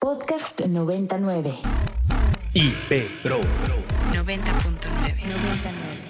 Podcast 99. IP Pro. 90.9. 99.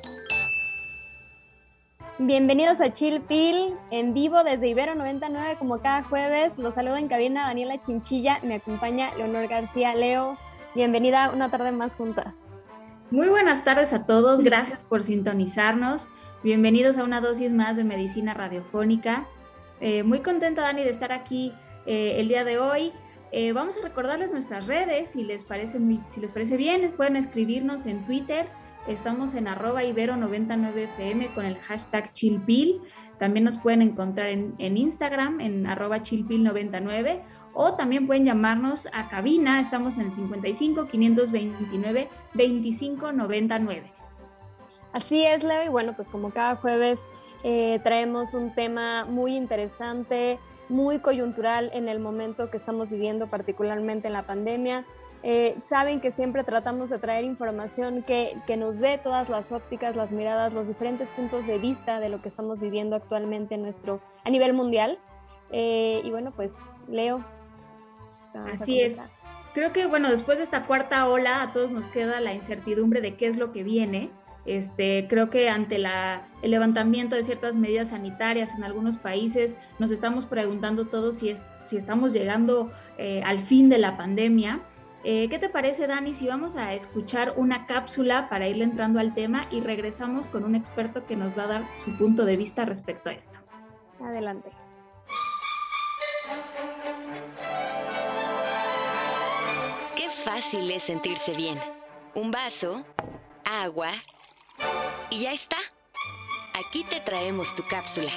Bienvenidos a Chill Pill en vivo desde Ibero 99 como cada jueves. Los saludo en cabina Daniela Chinchilla, me acompaña Leonor García. Leo, bienvenida una tarde más juntas. Muy buenas tardes a todos, gracias por sintonizarnos. Bienvenidos a una dosis más de medicina radiofónica. Eh, muy contenta, Dani, de estar aquí eh, el día de hoy. Eh, vamos a recordarles nuestras redes, si les parece, si les parece bien, pueden escribirnos en Twitter. Estamos en arroba ibero99fm con el hashtag chillpill. También nos pueden encontrar en, Instagram en arroba chillpill99 o también pueden llamarnos a cabina. Estamos en el 55 529 2599. Así es, Leo, y bueno, pues como cada jueves eh, traemos un tema muy interesante, muy coyuntural en el momento que estamos viviendo, particularmente en la pandemia. Eh, saben que siempre tratamos de traer información que, que, nos dé todas las ópticas, las miradas, los diferentes puntos de vista de lo que estamos viviendo actualmente en nuestro, a nivel mundial. Eh, y bueno, pues Leo. Así es. Creo que bueno, después de esta cuarta ola a todos nos queda la incertidumbre de qué es lo que viene. Este, creo que ante la, el levantamiento de ciertas medidas sanitarias en algunos países, nos estamos preguntando todos si, es, si estamos llegando eh, al fin de la pandemia. Eh, ¿Qué te parece, Dani, si vamos a escuchar una cápsula para irle entrando al tema y regresamos con un experto que nos va a dar su punto de vista respecto a esto? Adelante. Qué fácil es sentirse bien. Un vaso, agua y ya está. Aquí te traemos tu cápsula.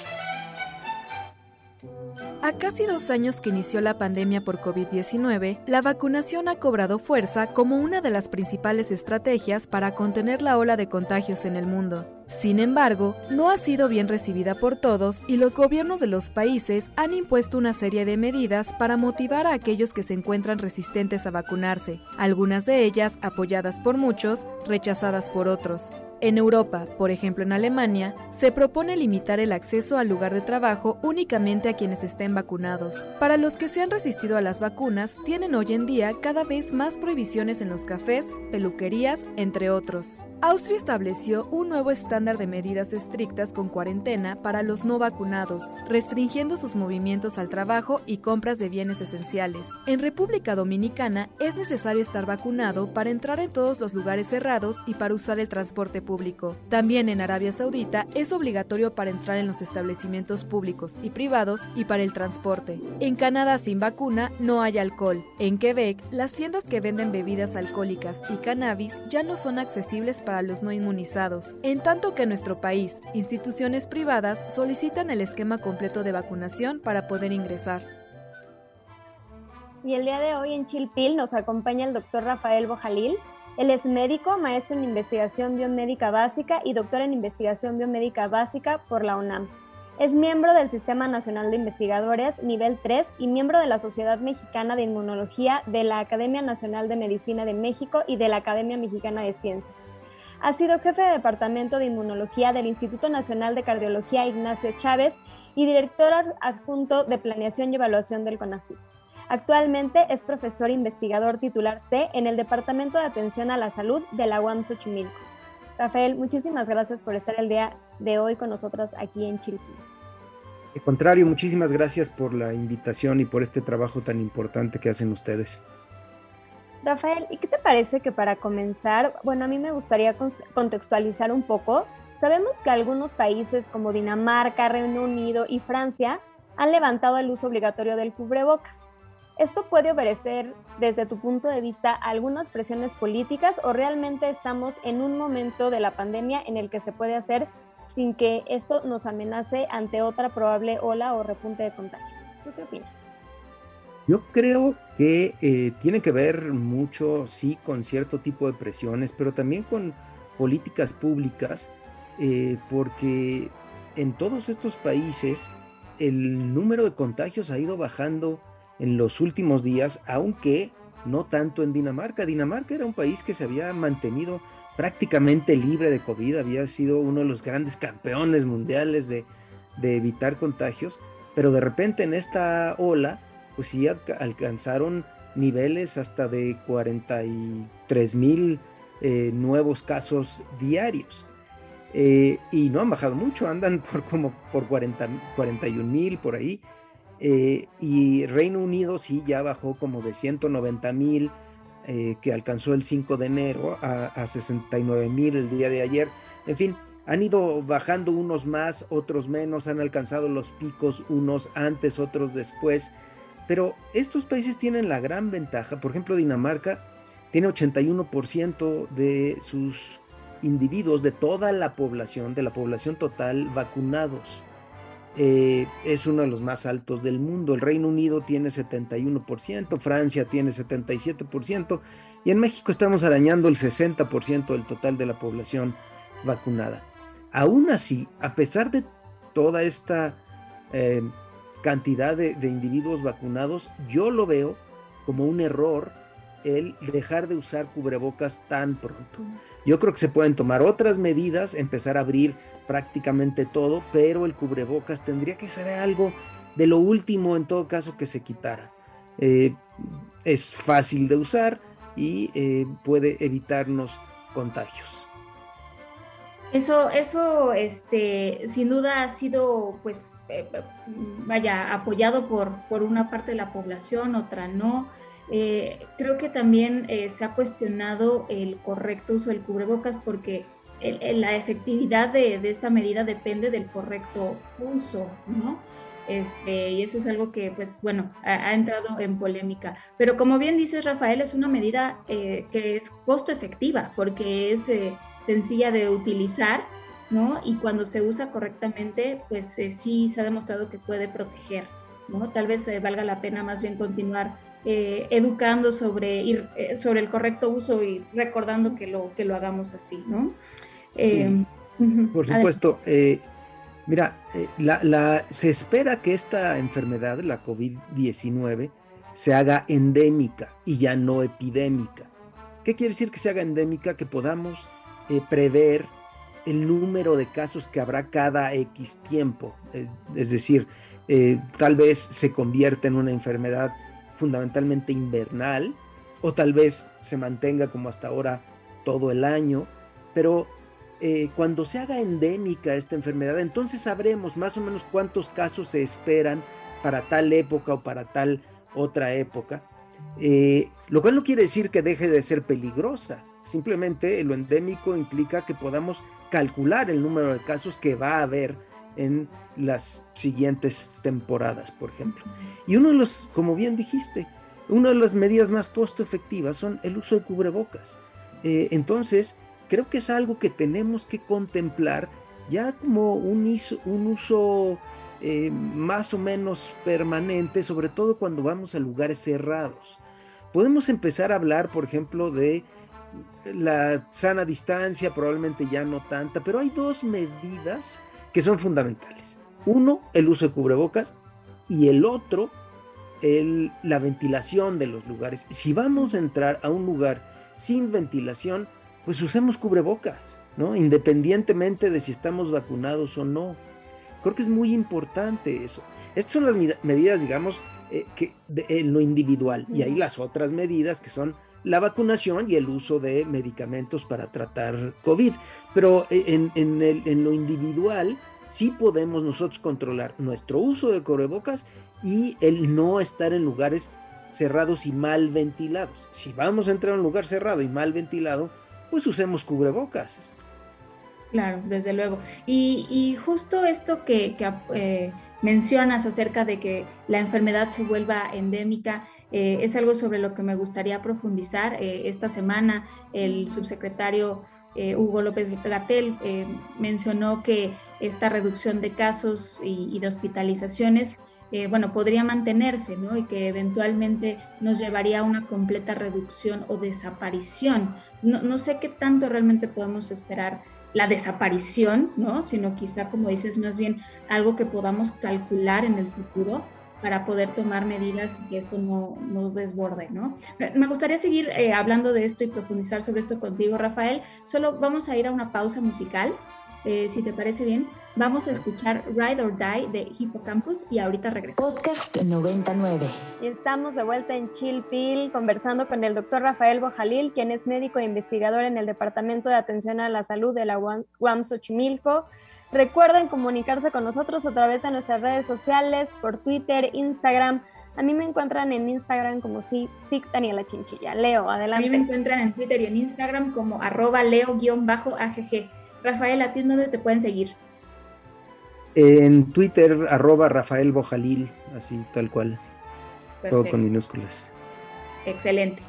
A casi dos años que inició la pandemia por COVID-19, la vacunación ha cobrado fuerza como una de las principales estrategias para contener la ola de contagios en el mundo. Sin embargo, no ha sido bien recibida por todos y los gobiernos de los países han impuesto una serie de medidas para motivar a aquellos que se encuentran resistentes a vacunarse, algunas de ellas apoyadas por muchos, rechazadas por otros. En Europa, por ejemplo en Alemania, se propone limitar el acceso al lugar de trabajo únicamente a quienes estén vacunados. Para los que se han resistido a las vacunas, tienen hoy en día cada vez más prohibiciones en los cafés, peluquerías, entre otros. Austria estableció un nuevo estándar de medidas estrictas con cuarentena para los no vacunados, restringiendo sus movimientos al trabajo y compras de bienes esenciales. En República Dominicana es necesario estar vacunado para entrar en todos los lugares cerrados y para usar el transporte público. También en Arabia Saudita es obligatorio para entrar en los establecimientos públicos y privados y para el transporte. En Canadá sin vacuna no hay alcohol. En Quebec, las tiendas que venden bebidas alcohólicas y cannabis ya no son accesibles para los no inmunizados, en tanto que en nuestro país, instituciones privadas solicitan el esquema completo de vacunación para poder ingresar. Y el día de hoy en Chilpil nos acompaña el doctor Rafael Bojalil. Él es médico, maestro en investigación biomédica básica y doctor en investigación biomédica básica por la UNAM. Es miembro del Sistema Nacional de Investigadores nivel 3 y miembro de la Sociedad Mexicana de Inmunología, de la Academia Nacional de Medicina de México y de la Academia Mexicana de Ciencias. Ha sido jefe de Departamento de Inmunología del Instituto Nacional de Cardiología Ignacio Chávez y director adjunto de Planeación y Evaluación del CONACYT. Actualmente es profesor investigador titular C en el Departamento de Atención a la Salud de la UAM Xochimilco. Rafael, muchísimas gracias por estar el día de hoy con nosotras aquí en Chilpi. Al contrario, muchísimas gracias por la invitación y por este trabajo tan importante que hacen ustedes. Rafael, ¿y qué te parece que para comenzar, bueno, a mí me gustaría contextualizar un poco. Sabemos que algunos países como Dinamarca, Reino Unido y Francia han levantado el uso obligatorio del cubrebocas. ¿Esto puede obedecer desde tu punto de vista algunas presiones políticas o realmente estamos en un momento de la pandemia en el que se puede hacer sin que esto nos amenace ante otra probable ola o repunte de contagios? ¿Tú qué opinas? Yo creo que eh, tiene que ver mucho, sí, con cierto tipo de presiones, pero también con políticas públicas, eh, porque en todos estos países el número de contagios ha ido bajando en los últimos días, aunque no tanto en Dinamarca. Dinamarca era un país que se había mantenido prácticamente libre de COVID, había sido uno de los grandes campeones mundiales de, evitar contagios, pero de repente en esta ola, pues sí alcanzaron niveles hasta de 43 mil eh, nuevos casos diarios. Eh, y no han bajado mucho, andan por como por 40, 41 mil por ahí. Eh, y Reino Unido sí ya bajó como de 190 mil, eh, que alcanzó el 5 de enero, a, a 69 mil el día de ayer. En fin, han ido bajando unos más, otros menos, han alcanzado los picos, unos antes, otros después. Pero estos países tienen la gran ventaja, por ejemplo, Dinamarca tiene 81% de sus individuos, de toda la población, de la población total, vacunados. Eh, es uno de los más altos del mundo. El Reino Unido tiene 71%, Francia tiene 77% y en México estamos arañando el 60% del total de la población vacunada. Aún así, a pesar de toda esta eh, cantidad de, de individuos vacunados, yo lo veo como un error el dejar de usar cubrebocas tan pronto. Yo creo que se pueden tomar otras medidas, empezar a abrir prácticamente todo, pero el cubrebocas tendría que ser algo de lo último en todo caso que se quitara. Eh, es fácil de usar y eh, puede evitarnos contagios. Eso, eso, este, sin duda ha sido, pues, eh, vaya, apoyado por, por una parte de la población, otra no. Creo que también se ha cuestionado el correcto uso del cubrebocas porque la efectividad de, esta medida depende del correcto uso, ¿no? Este, y eso es algo que, pues bueno, ha, entrado en polémica. Pero como bien dices, Rafael, es una medida eh, que es costo efectiva porque es eh, sencilla de utilizar, ¿no? Y cuando se usa correctamente, pues eh, sí se ha demostrado que puede proteger, ¿no? Tal vez valga la pena más bien continuar educando sobre, ir, sobre el correcto uso y recordando que lo, que lo hagamos así, ¿no? Eh, Por supuesto. Eh, mira, eh, la, se espera que esta enfermedad, la COVID-19, se haga endémica y ya no epidémica. ¿Qué quiere decir que se haga endémica? Que podamos prever el número de casos que habrá cada X tiempo. es decir, tal vez se convierta en una enfermedad fundamentalmente invernal o tal vez se mantenga como hasta ahora todo el año, pero eh, cuando se haga endémica esta enfermedad, entonces sabremos más o menos cuántos casos se esperan para tal época o para tal otra época, eh, lo cual no quiere decir que deje de ser peligrosa, simplemente lo endémico implica que podamos calcular el número de casos que va a haber en las siguientes temporadas, por ejemplo. Y uno de los, como bien dijiste, una de las medidas más costo efectivas son el uso de cubrebocas. Eh, entonces, creo que es algo que tenemos que contemplar ya como un, uso eh, más o menos permanente, sobre todo cuando vamos a lugares cerrados. Podemos empezar a hablar, por ejemplo, de la sana distancia, probablemente ya no tanta, pero hay dos medidas que son fundamentales. Uno, el uso de cubrebocas y el otro, el, la ventilación de los lugares. Si vamos a entrar a un lugar sin ventilación, pues usemos cubrebocas, ¿no? Independientemente de si estamos vacunados o no. Creo que es muy importante eso. Estas son las medidas, digamos, eh, que en lo individual. Y hay las otras medidas que son la vacunación y el uso de medicamentos para tratar COVID. Pero eh, en, en lo individual sí podemos nosotros controlar nuestro uso de cubrebocas y el no estar en lugares cerrados y mal ventilados. Si vamos a entrar a un lugar cerrado y mal ventilado, pues usemos cubrebocas. Claro, desde luego. Y, justo esto que, eh, mencionas acerca de que la enfermedad se vuelva endémica, eh, es algo sobre lo que me gustaría profundizar. Eh, esta semana el subsecretario Hugo López Gatel mencionó que esta reducción de casos y de hospitalizaciones bueno, podría mantenerse, ¿no? Y que eventualmente nos llevaría a una completa reducción o desaparición. No, sé qué tanto realmente podemos esperar la desaparición, ¿no? Sino quizá, como dices, más bien algo que podamos calcular en el futuro para poder tomar medidas y que esto no, no desborde, ¿no? Me gustaría seguir eh, hablando de esto y profundizar sobre esto contigo, Rafael. Solo vamos a ir a una pausa musical eh, si te parece bien, vamos a escuchar Ride or Die de Hippocampus y ahorita regresamos. Podcast 99. Estamos de vuelta en Chilpil conversando con el doctor Rafael Bojalil, quien es médico e investigador en el Departamento de Atención a la Salud de la UAM Xochimilco. Recuerden comunicarse con nosotros a través de nuestras redes sociales, por Twitter, Instagram. A mí me encuentran en Instagram como SIC Daniela Chinchilla. Leo, adelante. A mí me encuentran en Twitter y en Instagram como arroba leo-agg. Rafael, ¿a ti dónde te pueden seguir? En Twitter, arroba Rafael Bojalil, así tal cual. Todo con minúsculas. Excelente.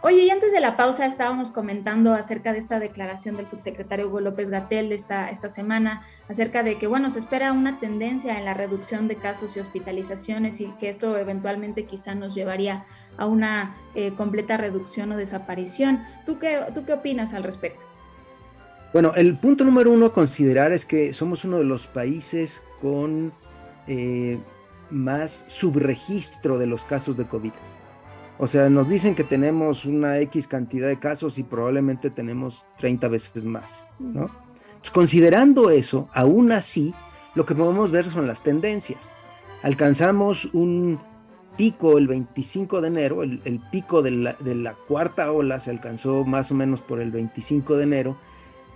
Oye, y antes de la pausa estábamos comentando acerca de esta declaración del subsecretario Hugo López Gatel de esta, esta semana, acerca de que, bueno, se espera una tendencia en la reducción de casos y hospitalizaciones y que esto eventualmente quizá nos llevaría a una eh, completa reducción o desaparición. ¿Tú qué, ¿Tú qué opinas al respecto? Bueno, el punto número uno a considerar es que somos uno de los países con eh, más subregistro de los casos de COVID. O sea, nos dicen que tenemos una X cantidad de casos y probablemente tenemos 30 veces más, ¿no? considerando eso, aún así, lo que podemos ver son las tendencias. Alcanzamos un pico el 25 de enero, el, pico de la, de la cuarta ola se alcanzó más o menos por el 25 de enero,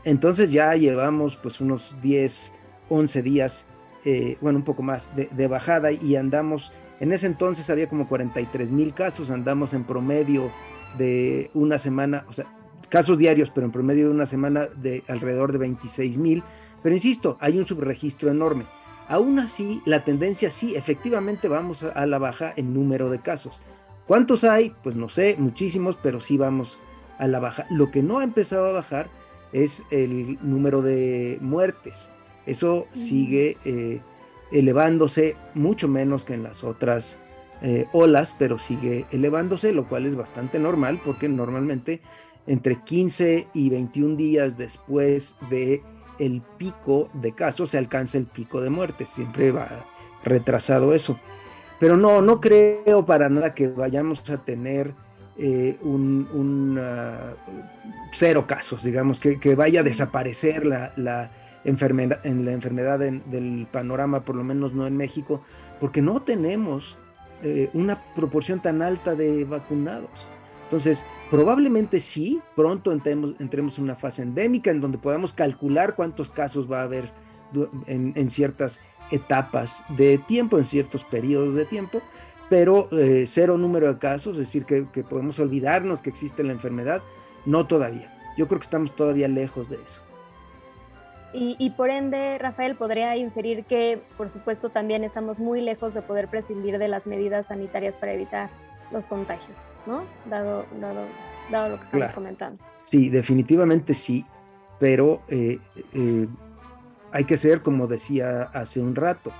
entonces ya llevamos pues unos 10, 11 días, eh, bueno, un poco más de, bajada y andamos, en ese entonces había como 43 mil casos, andamos en promedio de una semana, o sea, casos diarios, pero en promedio de una semana de alrededor de 26 mil. Pero insisto, hay un subregistro enorme. Aún así, la tendencia sí, efectivamente vamos a la baja en número de casos. ¿Cuántos hay? Pues no sé, muchísimos, pero sí vamos a la baja. Lo que no ha empezado a bajar es el número de muertes. Eso sigue eh, elevándose mucho menos que en las otras eh, olas, pero sigue elevándose, lo cual es bastante normal porque normalmente entre 15 y 21 días después de el pico de casos se alcanza el pico de muertes, siempre va retrasado eso. Pero no, no creo para nada que vayamos a tener eh, un, cero casos, digamos, que, vaya a desaparecer la, enfermedad, en la enfermedad del panorama, por lo menos no en México, porque no tenemos eh, una proporción tan alta de vacunados. Entonces, probablemente sí, pronto entremos, entremos en una fase endémica en donde podamos calcular cuántos casos va a haber en, en ciertas etapas de tiempo, en ciertos periodos de tiempo, pero eh, cero número de casos, es decir, que, podemos olvidarnos que existe la enfermedad, no todavía. Yo creo que estamos todavía lejos de eso. Y, por ende, Rafael, podría inferir que, por supuesto, también estamos muy lejos de poder prescindir de las medidas sanitarias para evitar los contagios, ¿no? Dado, dado, dado lo que estamos comentando. Sí, definitivamente sí, pero eh, eh, hay que ser, como decía hace un rato,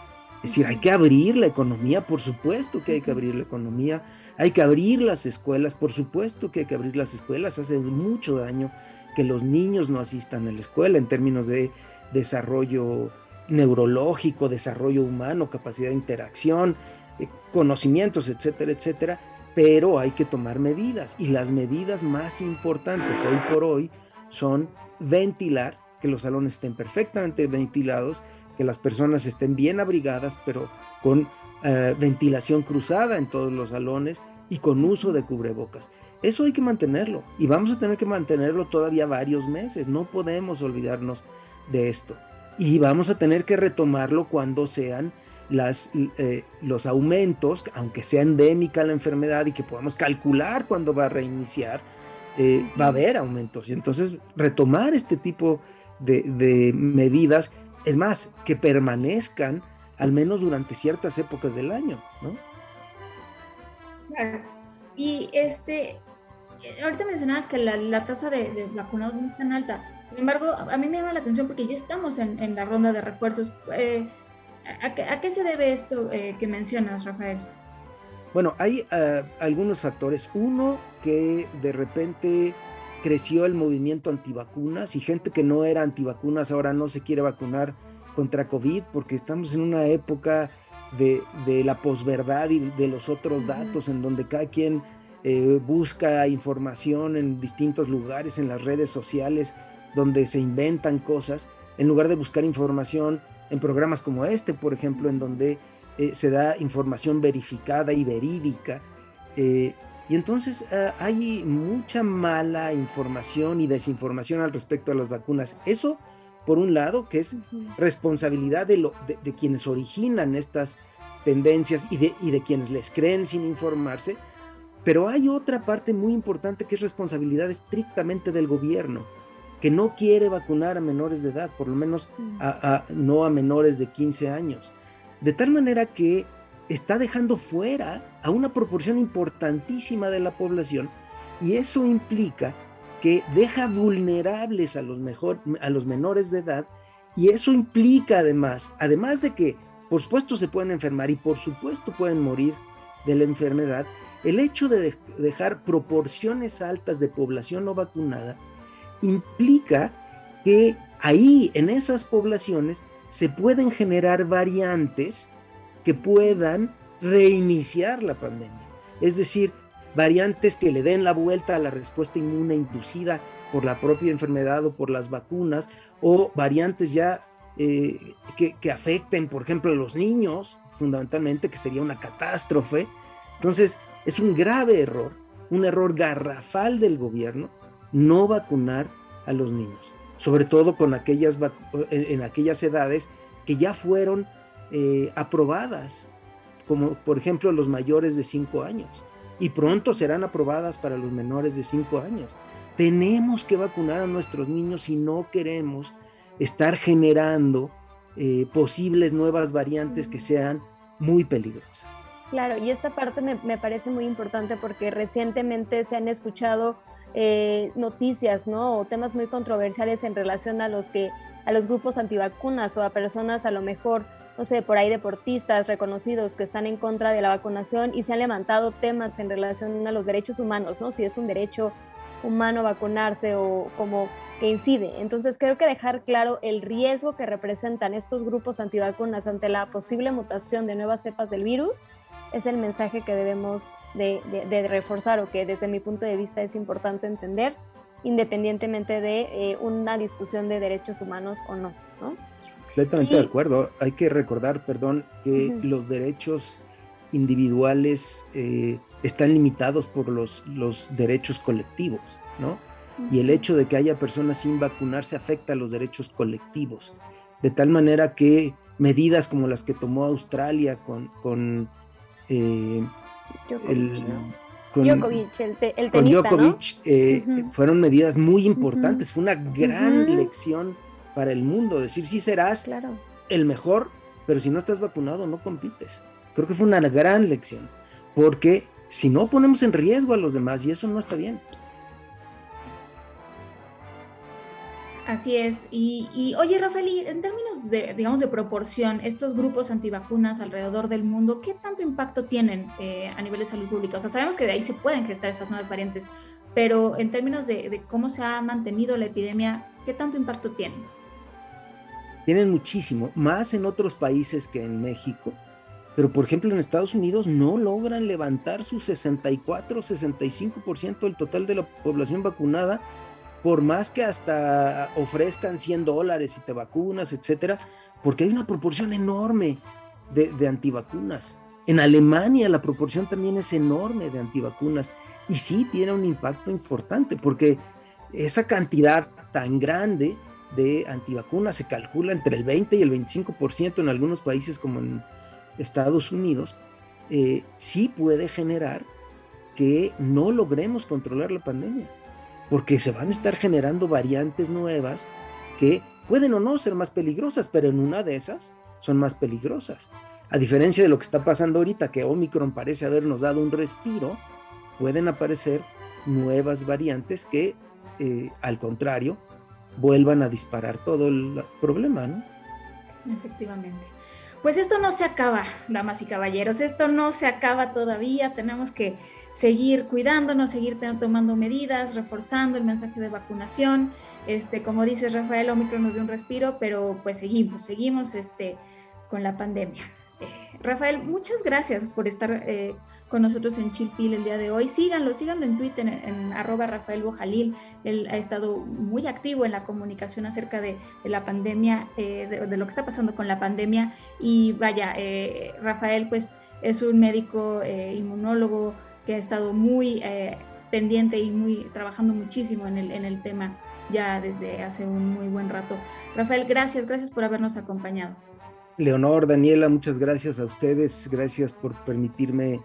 es decir, hay que abrir la economía, por supuesto que hay que abrir la economía, hay que abrir las escuelas, por supuesto que hay que abrir las escuelas, hace mucho daño que los niños no asistan a la escuela en términos de desarrollo neurológico, desarrollo humano, capacidad de interacción, eh, conocimientos, etcétera, etcétera, pero hay que tomar medidas y las medidas más importantes hoy por hoy son ventilar, que los salones estén perfectamente ventilados, que las personas estén bien abrigadas, pero con eh, ventilación cruzada en todos los salones y con uso de cubrebocas. Eso hay que mantenerlo y vamos a tener que mantenerlo todavía varios meses. No podemos olvidarnos de esto. Y vamos a tener que retomarlo cuando sean las, eh, los aumentos, aunque sea endémica la enfermedad y que podamos calcular cuándo va a reiniciar, eh, va a haber aumentos. Y entonces retomar este tipo de, de medidas, es más, que permanezcan al menos durante ciertas épocas del año, ¿no? Claro. Y este, ahorita mencionabas que la, tasa de, vacunados no es tan alta. Sin embargo, a mí me llama la atención porque ya estamos en, la ronda de refuerzos. Eh, ¿a, qué, se debe esto eh, que mencionas, Rafael? Bueno, hay ah, algunos factores. Uno, que de repente creció el movimiento antivacunas y gente que no era antivacunas ahora no se quiere vacunar contra COVID porque estamos en una época de, la posverdad y de los otros datos en donde cada quien eh, busca información en distintos lugares, en las redes sociales, donde se inventan cosas, en lugar de buscar información en programas como este, por ejemplo, en donde eh, se da información verificada y verídica. Eh, y entonces ah, hay mucha mala información y desinformación al respecto de las vacunas. Eso, por un lado, que es responsabilidad de, lo, de, quienes originan estas tendencias y de, y de quienes les creen sin informarse, pero hay otra parte muy importante que es responsabilidad estrictamente del gobierno, que no quiere vacunar a menores de edad, por lo menos mm. no a menores de 15 años. De tal manera que está dejando fuera a una proporción importantísima de la población y eso implica que deja vulnerables a los, mejor, a los menores de edad y eso implica además, además de que por supuesto se pueden enfermar y por supuesto pueden morir de la enfermedad, el hecho de dejar proporciones altas de población no vacunada implica que ahí, en esas poblaciones, se pueden generar variantes que puedan reiniciar la pandemia. Es decir, variantes que le den la vuelta a la respuesta inmune inducida por la propia enfermedad o por las vacunas, o variantes ya eh, que, afecten, por ejemplo, a los niños, fundamentalmente, que sería una catástrofe. Entonces, es un grave error, un error garrafal del gobierno no vacunar a los niños, sobre todo con aquellas en, aquellas edades que ya fueron eh, aprobadas, como por ejemplo los mayores de 5 años, y pronto serán aprobadas para los menores de 5 años. Tenemos que vacunar a nuestros niños si no queremos estar generando eh, posibles nuevas variantes que sean muy peligrosas. Claro, y esta parte me, parece muy importante porque recientemente se han escuchado eh, noticias, ¿no? O temas muy controversiales en relación a los que a los grupos antivacunas o a personas a lo mejor, no sé, por ahí deportistas reconocidos que están en contra de la vacunación y se han levantado temas en relación a los derechos humanos, ¿no? Si es un derecho humano vacunarse o como que incide. Entonces creo que dejar claro el riesgo que representan estos grupos antivacunas ante la posible mutación de nuevas cepas del virus es el mensaje que debemos de, reforzar o que desde mi punto de vista es importante entender independientemente de eh, una discusión de derechos humanos o no. Completamente de acuerdo. Hay que recordar, perdón, que los derechos individuales eh, están limitados por los, los derechos colectivos, ¿no? Y el hecho de que haya personas sin vacunarse afecta a los derechos colectivos, de tal manera que medidas como las que tomó Australia con, con eh, el, con, Djokovic, eh, fueron medidas muy importantes, fue una gran lección para el mundo, decir, sí serás el mejor, pero si no estás vacunado no compites. Creo que fue una gran lección, porque si no ponemos en riesgo a los demás y eso no está bien. Así es. Y, oye, Rafael, en términos de, digamos, de proporción, estos grupos antivacunas alrededor del mundo, ¿qué tanto impacto tienen eh, a nivel de salud pública? O sea, sabemos que de ahí se pueden gestar estas nuevas variantes, pero en términos de, cómo se ha mantenido la epidemia, ¿qué tanto impacto tienen? Tienen muchísimo, más en otros países que en México. Pero, por ejemplo, en Estados Unidos no logran levantar su 64, 65% del total de la población vacunada, por más que hasta ofrezcan 100 dólares y te vacunas, etcétera, porque hay una proporción enorme de, de antivacunas. En Alemania la proporción también es enorme de antivacunas y sí tiene un impacto importante porque esa cantidad tan grande de antivacunas se calcula entre el 20 y el 25% en algunos países como en Estados Unidos, eh, sí puede generar que no logremos controlar la pandemia, porque se van a estar generando variantes nuevas que pueden o no ser más peligrosas, pero en una de esas son más peligrosas. A diferencia de lo que está pasando ahorita, que Omicron parece habernos dado un respiro, pueden aparecer nuevas variantes que, eh, al contrario, vuelvan a disparar todo el problema, ¿no? Efectivamente. Pues esto no se acaba, damas y caballeros, esto no se acaba todavía, tenemos que seguir cuidándonos, seguir tomando medidas, reforzando el mensaje de vacunación. Este, como dice Rafael, Omicron nos dio un respiro, pero pues seguimos, seguimos este, con la pandemia. Rafael, muchas gracias por estar eh, con nosotros en Chilpil el día de hoy. Síganlo, síganlo en Twitter, en, arroba Rafael Bojalil. Él ha estado muy activo en la comunicación acerca de, la pandemia, eh, de, lo que está pasando con la pandemia. Y vaya, eh, Rafael pues es un médico inmunólogo que ha estado muy pendiente y muy trabajando muchísimo en el tema ya desde hace un muy buen rato. Rafael, gracias, gracias por habernos acompañado. Leonor, Daniela, muchas gracias a ustedes, gracias por permitirme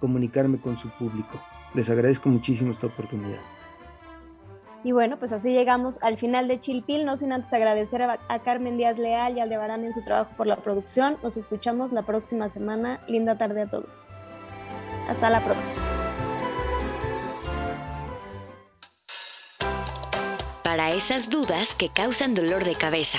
comunicarme con su público. Les agradezco muchísimo esta oportunidad. Y bueno, pues así llegamos al final de Chilpil, no sin antes agradecer a, Carmen Díaz Leal y Aldebarán en su trabajo por la producción. Nos escuchamos la próxima semana. Linda tarde a todos. Hasta la próxima. Para esas dudas que causan dolor de cabeza